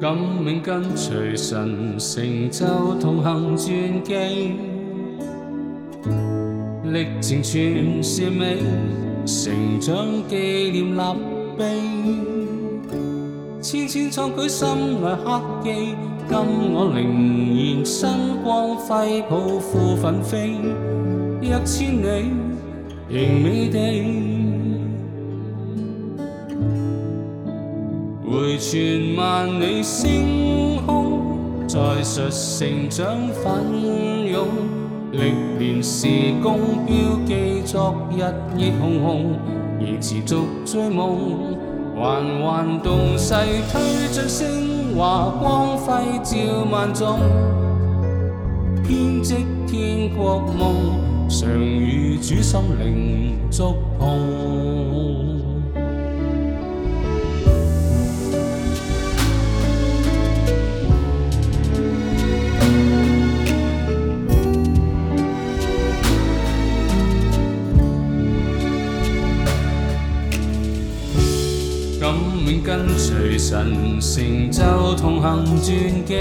感冥跟随神成就同行传记，历程全是美，成长纪念立碑，千千创举心内刻记，今我凌然生光辉抱负奋飞，一千里仍美地。回传万里星空，在述成长奋勇，历练时光标记昨日热烘烘，而持续追梦，环环动势推进升华，光辉照万众，编织天国梦，常与主心灵触碰。跟随神，成就同行传记，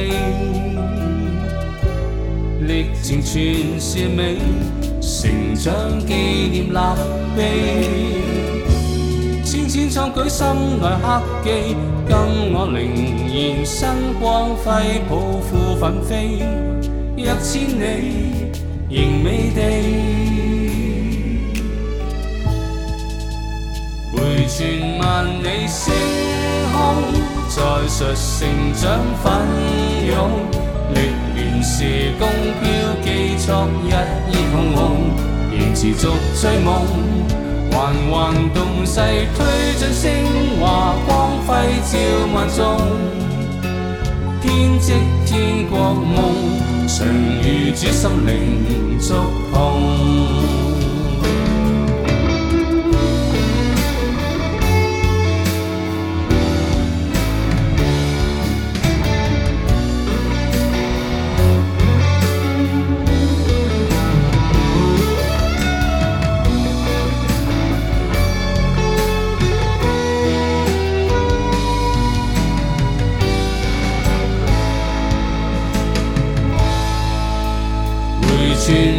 历程全是美，成长纪念立碑，千千创举心内刻记，今我凌然生光辉，抱负奋飞，若千里仍美地。在述成長奮勇，歷練時光飄記昨日熱烘烘，仍持續追夢，環環動勢推進昇華，光輝照萬眾，編織天國夢，常與主心靈觸碰。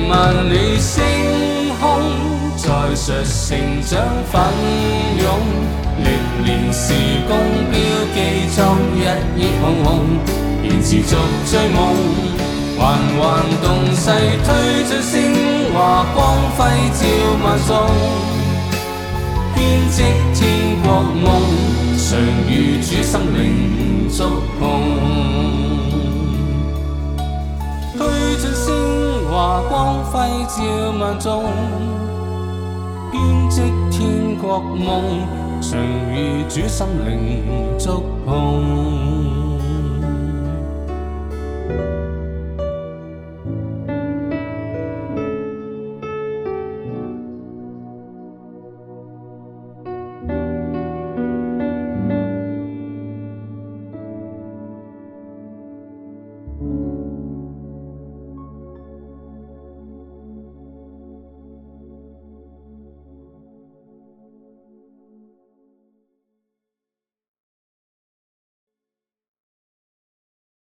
萬里星空，再述成長奮勇。歷年時光標記，昨日熱烘烘，仍持續追夢。環環動勢，推進昇華光輝照萬眾，編織天國夢，常與主心靈觸碰。辉照万众，编织天国梦，常与主心灵触碰。